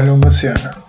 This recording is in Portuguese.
Olha Olham Luciana.